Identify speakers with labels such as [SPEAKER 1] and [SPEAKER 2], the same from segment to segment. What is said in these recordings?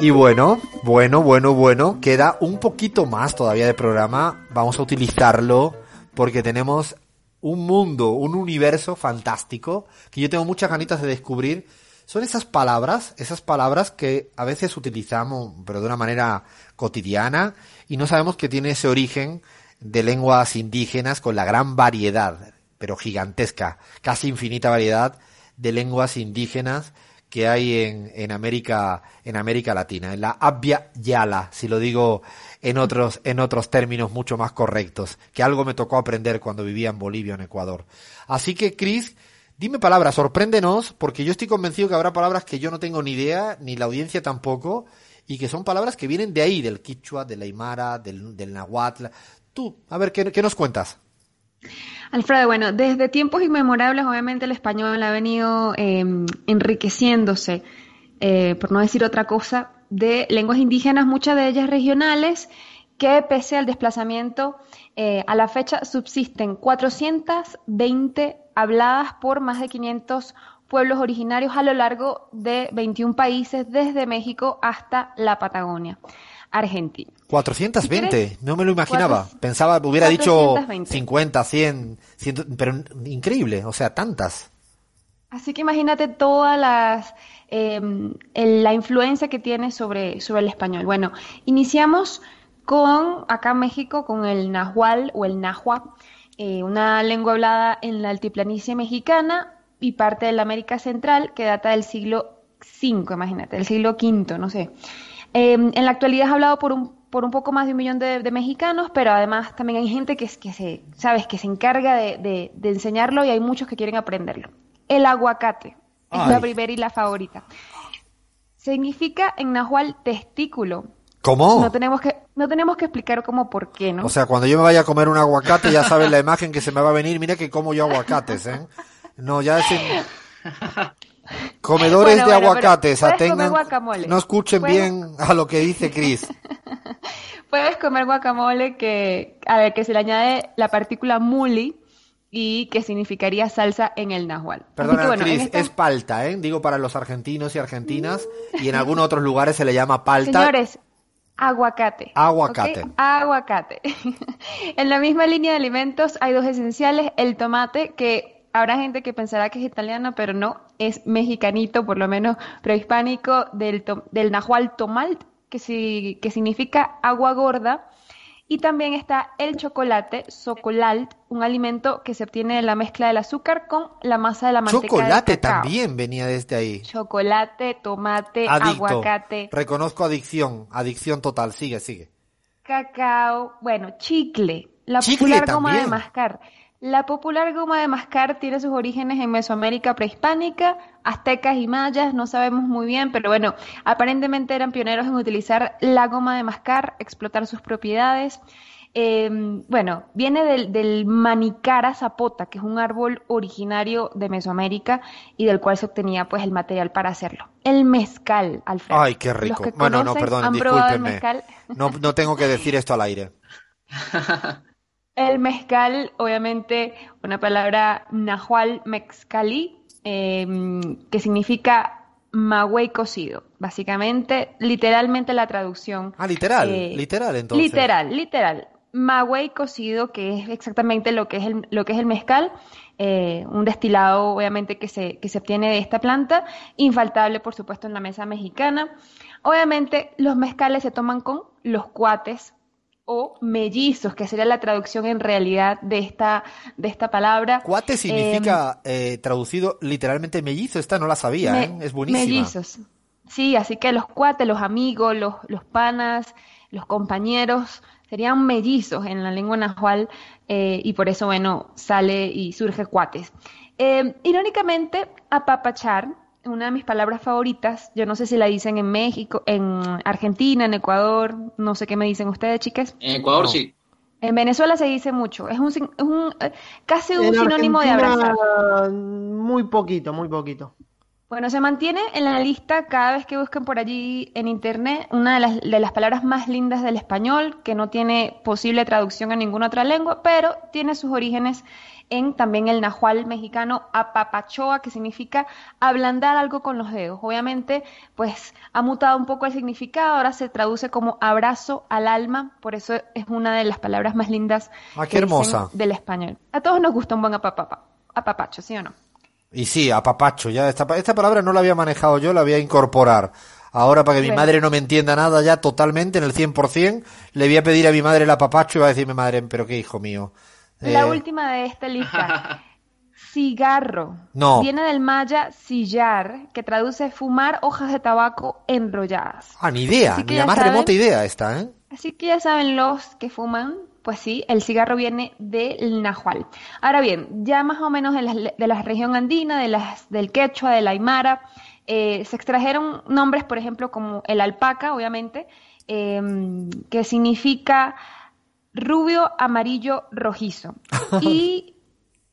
[SPEAKER 1] Y bueno, bueno, bueno, bueno, queda un poquito más todavía de programa. Vamos a utilizarlo porque tenemos un mundo, un universo fantástico que yo tengo muchas ganitas de descubrir. Son esas palabras, esas palabras que a veces utilizamos, pero de una manera cotidiana, y no sabemos que tiene ese origen de lenguas indígenas con la gran variedad, pero gigantesca, casi infinita variedad de lenguas indígenas que hay en, en América en América Latina, en la Abya Yala, si lo digo en otros en otros términos mucho más correctos, que algo me tocó aprender cuando vivía en Bolivia en Ecuador. Así que Chris, dime palabras, sorpréndenos, porque yo estoy convencido que habrá palabras que yo no tengo ni idea, ni la audiencia tampoco, y que son palabras que vienen de ahí, del quichua, del aymara, del, del nahuatl. Tú, a ver, ¿qué, qué nos cuentas?
[SPEAKER 2] Alfredo, bueno, desde tiempos inmemorables, obviamente el español ha venido eh, enriqueciéndose, eh, por no decir otra cosa, de lenguas indígenas, muchas de ellas regionales, que pese al desplazamiento, eh, a la fecha subsisten 420 habladas por más de 500 pueblos originarios a lo largo de 21 países, desde México hasta la Patagonia. Argentina.
[SPEAKER 1] 420, no me lo imaginaba. Pensaba, hubiera dicho 50, 100, 100, pero increíble, o sea, tantas.
[SPEAKER 2] Así que imagínate todas las eh, la influencia que tiene sobre, sobre el español. Bueno, iniciamos con acá en México con el nahual o el nahua, eh, una lengua hablada en la altiplanicie mexicana y parte de la América Central que data del siglo V, imagínate, del siglo V, no sé. Eh, en la actualidad es hablado por un, por un poco más de un millón de, de mexicanos, pero además también hay gente que, es, que se, sabes, que se encarga de, de, de, enseñarlo y hay muchos que quieren aprenderlo. El aguacate es la primera y la favorita. Significa en nahual testículo.
[SPEAKER 1] ¿Cómo?
[SPEAKER 2] No tenemos que no tenemos que explicar cómo por qué, ¿no?
[SPEAKER 1] O sea, cuando yo me vaya a comer un aguacate, ya sabes la imagen que se me va a venir. Mira que como yo aguacates, ¿eh? No, ya es... Comedores bueno, de bueno, aguacates, atengan, no escuchen ¿Puedes? bien a lo que dice Cris.
[SPEAKER 2] Puedes comer guacamole que, a ver, que se le añade la partícula muli y que significaría salsa en el nahual.
[SPEAKER 1] Perdona, bueno, Cris, esta... es palta, ¿eh? Digo para los argentinos y argentinas, y en algunos otros lugares se le llama palta.
[SPEAKER 2] Señores, aguacate.
[SPEAKER 1] Aguacate.
[SPEAKER 2] ¿okay? Aguacate. en la misma línea de alimentos hay dos esenciales, el tomate, que habrá gente que pensará que es italiano, pero no, es mexicanito, por lo menos prehispánico, del, del nahual tomalt, que, si, que significa agua gorda. Y también está el chocolate, socolalt, un alimento que se obtiene de la mezcla del azúcar con la masa de la manteca
[SPEAKER 1] Chocolate también venía desde ahí.
[SPEAKER 2] Chocolate, tomate,
[SPEAKER 1] Adicto.
[SPEAKER 2] aguacate.
[SPEAKER 1] Reconozco adicción, adicción total. Sigue, sigue.
[SPEAKER 2] Cacao, bueno, chicle, la
[SPEAKER 1] chicle
[SPEAKER 2] popular
[SPEAKER 1] también.
[SPEAKER 2] goma de mascar. La popular goma de mascar tiene sus orígenes en Mesoamérica prehispánica, aztecas y mayas, no sabemos muy bien, pero bueno, aparentemente eran pioneros en utilizar la goma de mascar, explotar sus propiedades. Eh, bueno, viene del, del, manicara zapota, que es un árbol originario de Mesoamérica y del cual se obtenía pues el material para hacerlo. El mezcal, Alfredo.
[SPEAKER 1] Ay, qué rico. bueno, no, perdón, discúlpeme. No, no tengo que decir esto al aire.
[SPEAKER 2] El mezcal, obviamente, una palabra nahual mexcali, eh, que significa magüey cocido. Básicamente, literalmente la traducción.
[SPEAKER 1] Ah, literal, eh, literal entonces.
[SPEAKER 2] Literal, literal. Magüey cocido, que es exactamente lo que es el, lo que es el mezcal, eh, un destilado obviamente que se, que se obtiene de esta planta, infaltable por supuesto en la mesa mexicana. Obviamente los mezcales se toman con los cuates o mellizos, que sería la traducción en realidad de esta, de esta palabra.
[SPEAKER 1] Cuate significa, eh, eh, traducido literalmente mellizo, esta no la sabía, me, ¿eh? es buenísima.
[SPEAKER 2] Mellizos. Sí, así que los cuates, los amigos, los, los panas, los compañeros, serían mellizos en la lengua nahual eh, y por eso, bueno, sale y surge cuates. Eh, irónicamente, apapachar una de mis palabras favoritas. Yo no sé si la dicen en México, en Argentina, en Ecuador, no sé qué me dicen ustedes, chicas.
[SPEAKER 3] En Ecuador
[SPEAKER 1] No.
[SPEAKER 3] sí.
[SPEAKER 2] En Venezuela se dice mucho, es un, sin- es un eh, casi un
[SPEAKER 4] En
[SPEAKER 2] sinónimo de abrazar.
[SPEAKER 4] Muy poquito, muy poquito.
[SPEAKER 2] Bueno, se mantiene en la lista cada vez que busquen por allí en internet una de las, de las palabras más lindas del español, que no tiene posible traducción a ninguna otra lengua, pero tiene sus orígenes en también el nahual mexicano apapachoa, que significa ablandar algo con los dedos. Obviamente, pues ha mutado un poco el significado, ahora se traduce como abrazo al alma, por eso es una de las palabras más lindas
[SPEAKER 1] Ah, qué hermosa.
[SPEAKER 2] del español. A todos nos gusta un buen apapapa- apapacho, ¿sí o no?
[SPEAKER 1] Y sí, apapacho, ya esta, esta palabra no la había manejado yo, la voy a incorporar. Ahora para que mi madre no me entienda nada ya totalmente, en el 100%, le voy a pedir a mi madre el apapacho y va a decirme, madre, pero qué hijo mío.
[SPEAKER 2] La
[SPEAKER 1] Eh,
[SPEAKER 2] última de esta lista. Cigarro.
[SPEAKER 1] No.
[SPEAKER 2] Viene del maya sillar, que traduce fumar hojas de tabaco enrolladas.
[SPEAKER 1] Ah, ni idea, ni
[SPEAKER 2] ya
[SPEAKER 1] la más
[SPEAKER 2] saben.
[SPEAKER 1] remota idea esta, ¿eh?
[SPEAKER 2] Así que ya saben los que fuman, pues sí, el cigarro viene del nahual. Ahora bien, ya más o menos de la, de la región andina, de las, del quechua, del aymara, eh, se extrajeron nombres, por ejemplo, como el alpaca, obviamente, em, que significa rubio, amarillo, rojizo. Y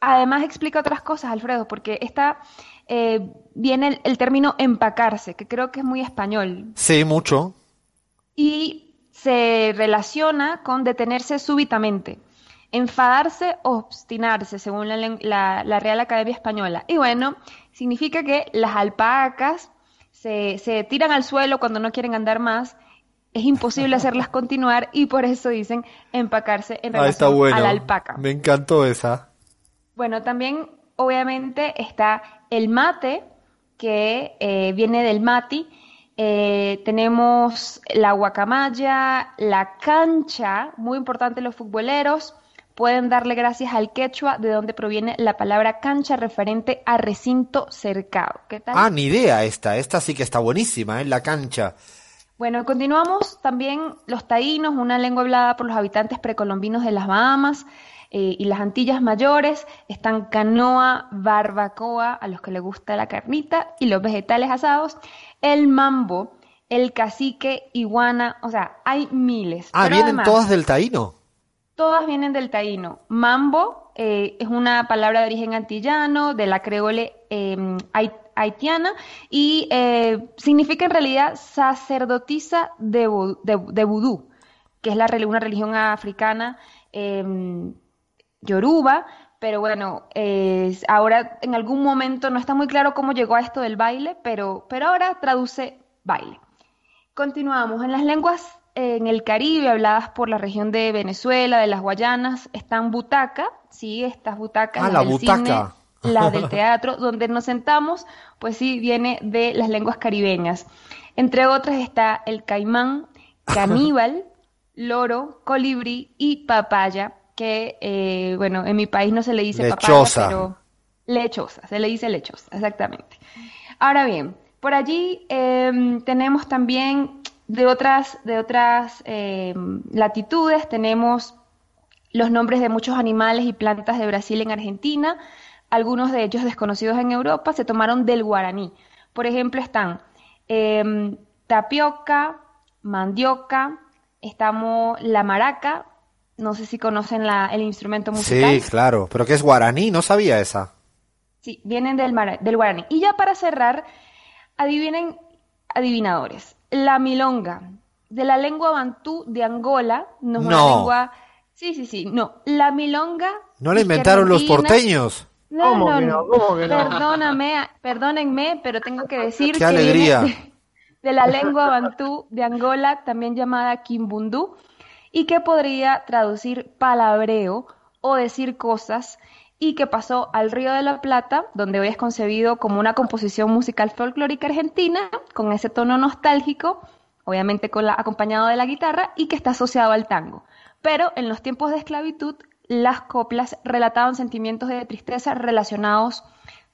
[SPEAKER 2] además explica otras cosas, Alfredo, porque esta eh, viene el, el término empacarse, que creo que es muy español
[SPEAKER 1] Sí, mucho.
[SPEAKER 2] y se relaciona con detenerse súbitamente, enfadarse o obstinarse, según la, la- la Real Academia Española. Y bueno, significa que las alpacas se, se tiran al suelo cuando no quieren andar más, es imposible hacerlas continuar y por eso dicen empacarse en
[SPEAKER 1] Ah,
[SPEAKER 2] relación
[SPEAKER 1] bueno.
[SPEAKER 2] a la alpaca.
[SPEAKER 1] Me encantó esa.
[SPEAKER 2] Bueno, también obviamente está el mate, que eh, viene del mati. Eh, tenemos la guacamaya, la cancha, muy importante los futboleros. Pueden darle gracias al quechua, de donde proviene la palabra cancha referente a recinto cercado. ¿Qué tal?
[SPEAKER 1] Ah, ni idea esta, esta sí que está buenísima, ¿eh? La cancha.
[SPEAKER 2] Bueno, continuamos también los taínos, una lengua hablada por los habitantes precolombinos de las Bahamas eh, y las Antillas Mayores. Están canoa, barbacoa, a los que les gusta la carnita y los vegetales asados, el mambo, el cacique, iguana, o sea, hay miles.
[SPEAKER 1] Ah,
[SPEAKER 2] Pero
[SPEAKER 1] vienen
[SPEAKER 2] además,
[SPEAKER 1] todas del taíno.
[SPEAKER 2] Todas vienen del taíno. Mambo eh, es una palabra de origen antillano, de la creole eh, hait- haitiana, y eh, significa en realidad sacerdotisa de, de, de vudú, que es la, una religión africana eh, yoruba, pero bueno, eh, ahora en algún momento no está muy claro cómo llegó a esto del baile, pero, pero ahora traduce baile. Continuamos. En las lenguas eh, en el Caribe, habladas por la región de Venezuela, de las Guayanas, están butaca, sí, estas butacas,
[SPEAKER 1] Ah,
[SPEAKER 2] las
[SPEAKER 1] la
[SPEAKER 2] del
[SPEAKER 1] butaca.
[SPEAKER 2] cine, las del teatro, donde nos sentamos, pues sí, viene de las lenguas caribeñas. Entre otras está el caimán, caníbal, loro, colibrí y papaya, que, eh, bueno, en mi país no se le dice
[SPEAKER 1] Lechosa.
[SPEAKER 2] papaya, pero lechosa, se le dice lechosa, exactamente. Ahora bien, por allí em, tenemos también de otras, de otras em, latitudes, tenemos los nombres de muchos animales y plantas de Brasil en Argentina, algunos de ellos desconocidos en Europa, se tomaron del guaraní. Por ejemplo, están em, tapioca, mandioca, estamos la maraca, no sé si conocen la- el instrumento musical.
[SPEAKER 1] Sí, claro. Pero que es guaraní, no sabía esa.
[SPEAKER 2] Sí, vienen del, guaraní. Y ya para cerrar, adivinen, adivinadores, la milonga, de la lengua bantú de Angola, no es una
[SPEAKER 1] No.
[SPEAKER 2] lengua... Sí, sí, sí, no, la milonga...
[SPEAKER 1] ¿No la inventaron los porteños?
[SPEAKER 2] No,
[SPEAKER 4] ¿Cómo
[SPEAKER 2] no,
[SPEAKER 4] que no?
[SPEAKER 2] no.
[SPEAKER 4] ¿Cómo que no?
[SPEAKER 2] Perdóname, perdónenme, pero tengo que decir
[SPEAKER 1] ¡Qué
[SPEAKER 2] que
[SPEAKER 1] alegría!
[SPEAKER 2] viene de, de la lengua bantú de Angola, también llamada kimbundú, y que podría traducir palabreo o decir cosas, y que pasó al Río de la Plata, donde hoy es concebido como una composición musical folclórica argentina, con ese tono nostálgico, obviamente con la, acompañado de la guitarra, y que está asociado al tango. Pero en los tiempos de esclavitud, las coplas relataban sentimientos de tristeza relacionados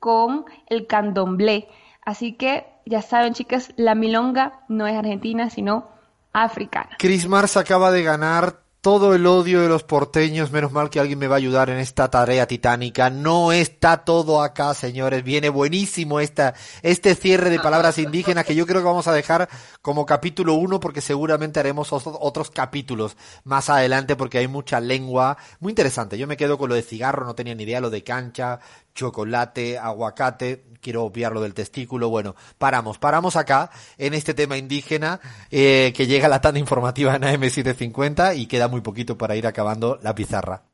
[SPEAKER 2] con el candomblé. Así que ya saben, chicas, la milonga no es argentina, sino africana.
[SPEAKER 1] Chris Mars acaba de ganar todo el odio de los porteños, menos mal que alguien me va a ayudar en esta tarea titánica. No está todo acá, señores. Viene buenísimo esta, este cierre de palabras indígenas que yo creo que vamos a dejar como capítulo uno porque seguramente haremos otros capítulos más adelante porque hay mucha lengua muy interesante. Yo me quedo con lo de cigarro, no tenía ni idea, lo de cancha, chocolate, aguacate, quiero obviar lo del testículo. Bueno, paramos, paramos acá en este tema indígena eh, que llega la tanda informativa en AM750 y queda muy poquito para ir acabando la pizarra.